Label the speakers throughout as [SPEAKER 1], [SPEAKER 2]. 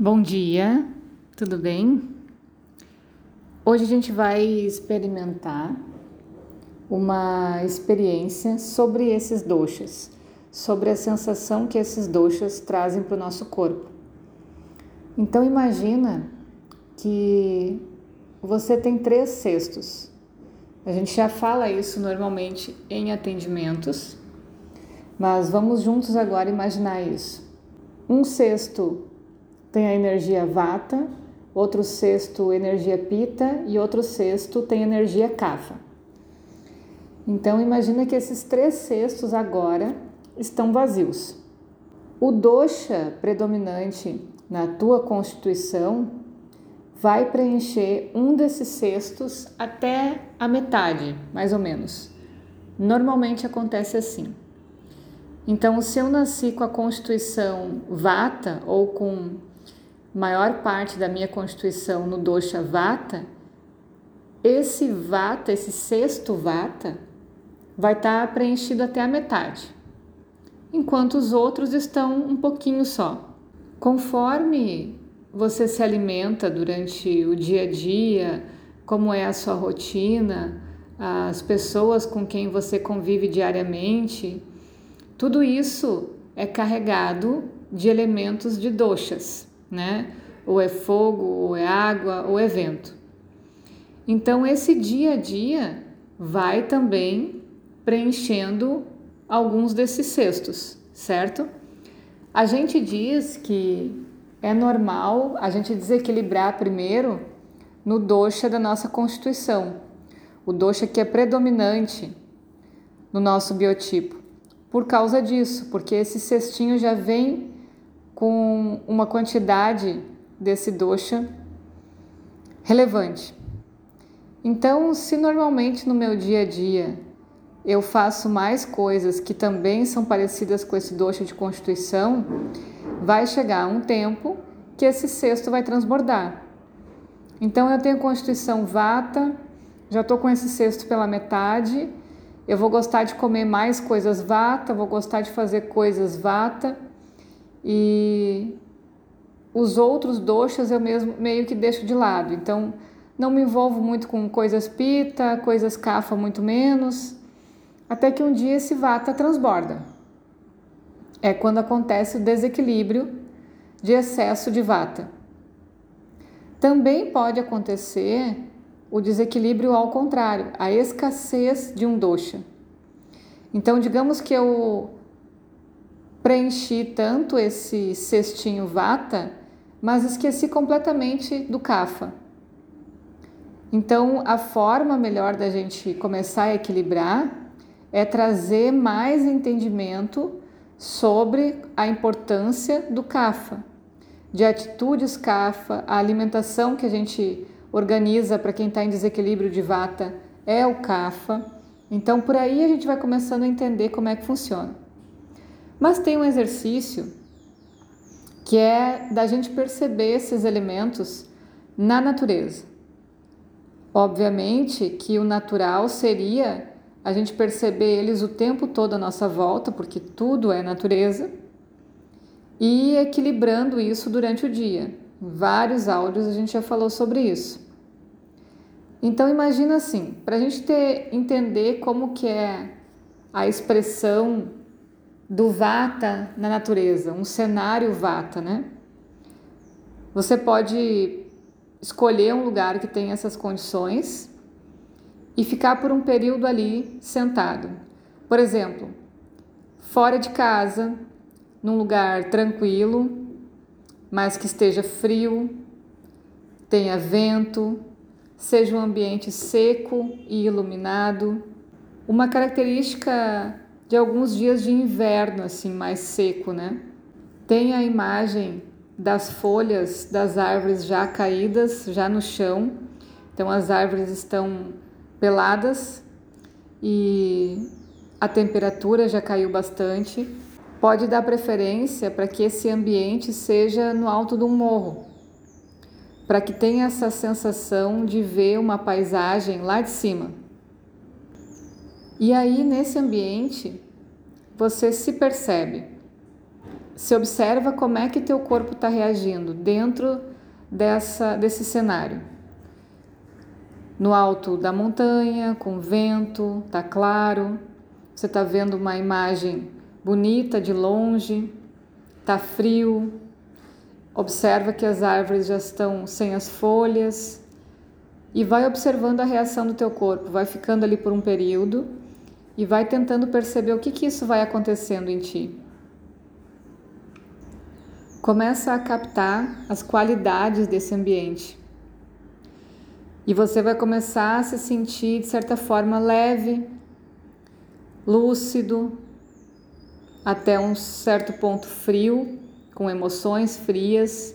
[SPEAKER 1] Bom dia, tudo bem? Hoje a gente vai experimentar uma experiência sobre esses doshas, sobre a sensação que esses doshas trazem para o nosso corpo. Então imagina que você tem três cestos. A gente já fala isso normalmente em atendimentos, mas vamos juntos agora imaginar isso. Um cesto tem a energia vata, outro sexto energia pita e outro sexto tem energia kapha. Então imagina que esses três cestos agora estão vazios. O dosha predominante na tua constituição vai preencher um desses cestos até a metade, mais ou menos. Normalmente acontece assim. Então, se eu nasci com a constituição vata ou com maior parte da minha constituição no dosha vata, esse vata, esse sexto vata, vai estar tá preenchido até a metade, enquanto os outros estão um pouquinho só. Conforme você se alimenta durante o dia a dia, como é a sua rotina, as pessoas com quem você convive diariamente, tudo isso é carregado de elementos de doshas né? Ou é fogo, ou é água, ou é vento. Então, esse dia a dia vai também preenchendo alguns desses cestos, certo? A gente diz que é normal a gente desequilibrar primeiro no dosha da nossa constituição, o dosha que é predominante no nosso biotipo. Por causa disso, porque esse cestinho já vem com uma quantidade desse dosha relevante. Então, se normalmente no meu dia a dia eu faço mais coisas que também são parecidas com esse dosha de constituição, vai chegar um tempo que esse cesto vai transbordar. Então eu tenho constituição vata, já estou com esse cesto pela metade, eu vou gostar de comer mais coisas vata, vou gostar de fazer coisas vata e os outros doxas eu mesmo meio que deixo de lado. Então, não me envolvo muito com coisas pita, coisas cafa muito menos, até que um dia esse vata transborda. É quando acontece o desequilíbrio de excesso de vata. Também pode acontecer o desequilíbrio ao contrário, a escassez de um dosha. Então, digamos que eu preenchi tanto esse cestinho vata, mas esqueci completamente do kafa. Então, a forma melhor da gente começar a equilibrar é trazer mais entendimento sobre a importância do kafa, de atitudes kafa, a alimentação que a gente organiza para quem está em desequilíbrio de vata é o kafa. Então, por aí a gente vai começando a entender como é que funciona. Mas tem um exercício que é da gente perceber esses elementos na natureza. Obviamente que o natural seria a gente perceber eles o tempo todo à nossa volta, porque tudo é natureza, e equilibrando isso durante o dia. Em vários áudios a gente já falou sobre isso. Então imagina assim, para a gente ter, entender como que é a expressão do vata na natureza, um cenário vata, né? Você pode escolher um lugar que tem essas condições e ficar por um período ali sentado. Por exemplo, fora de casa, num lugar tranquilo, mas que esteja frio, tenha vento, seja um ambiente seco e iluminado. Uma característica de alguns dias de inverno, assim, mais seco, né? Tem a imagem das folhas das árvores já caídas, já no chão. Então as árvores estão peladas e a temperatura já caiu bastante. Pode dar preferência para que esse ambiente seja no alto de um morro, para que tenha essa sensação de ver uma paisagem lá de cima. E aí, nesse ambiente, você se percebe se observa como é que teu corpo está reagindo dentro dessa, desse cenário. No alto da montanha, com vento, tá claro, você está vendo uma imagem bonita de longe, tá frio. Observa que as árvores já estão sem as folhas e vai observando a reação do teu corpo, vai ficando ali por um período e vai tentando perceber o que que isso vai acontecendo em ti. Começa a captar as qualidades desse ambiente. E você vai começar a se sentir de certa forma leve, lúcido, até um certo ponto frio, com emoções frias,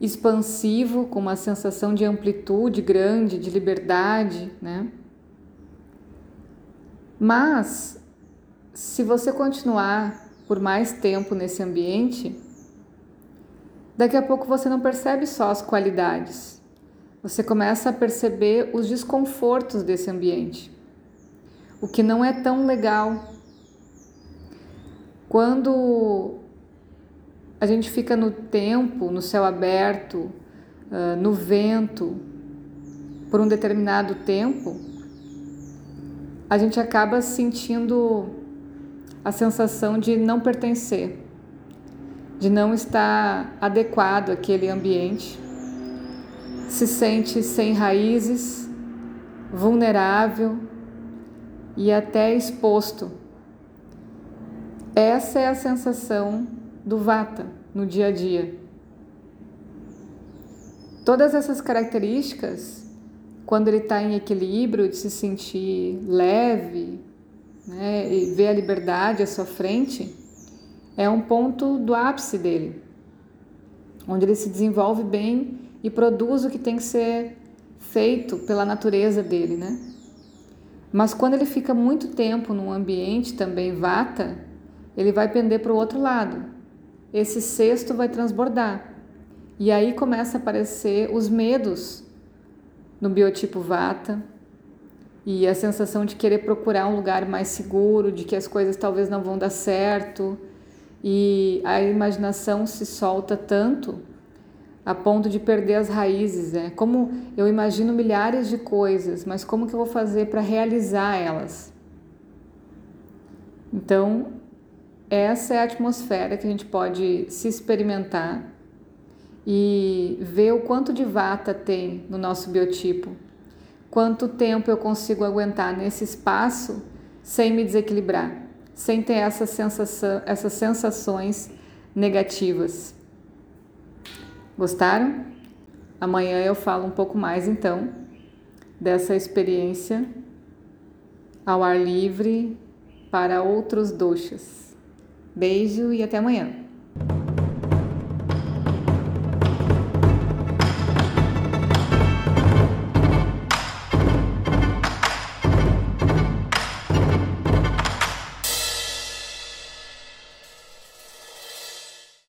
[SPEAKER 1] expansivo, com uma sensação de amplitude grande, de liberdade, né? Mas se você continuar por mais tempo nesse ambiente, daqui a pouco você não percebe só as qualidades. Você começa a perceber os desconfortos desse ambiente. O que não é tão legal, quando a gente fica no tempo, no céu aberto, uh, no vento, por um determinado tempo, a gente acaba sentindo a sensação de não pertencer, de não estar adequado àquele ambiente, se sente sem raízes, vulnerável e até exposto essa é a sensação do Vata no dia a dia. Todas essas características, quando ele está em equilíbrio, de se sentir leve né, e ver a liberdade à sua frente, é um ponto do ápice dele, onde ele se desenvolve bem e produz o que tem que ser feito pela natureza dele, né? Mas quando ele fica muito tempo num ambiente também vata, ele vai pender para o outro lado. Esse cesto vai transbordar. E aí começa a aparecer os medos no biotipo Vata e a sensação de querer procurar um lugar mais seguro, de que as coisas talvez não vão dar certo. E a imaginação se solta tanto a ponto de perder as raízes, né? Como eu imagino milhares de coisas, mas como que eu vou fazer para realizar elas? Então, essa é a atmosfera que a gente pode se experimentar e ver o quanto de vata tem no nosso biotipo, quanto tempo eu consigo aguentar nesse espaço sem me desequilibrar, sem ter essa sensação, essas sensações negativas. Gostaram? Amanhã eu falo um pouco mais então dessa experiência ao ar livre para outros doshas. Beijo e até amanhã.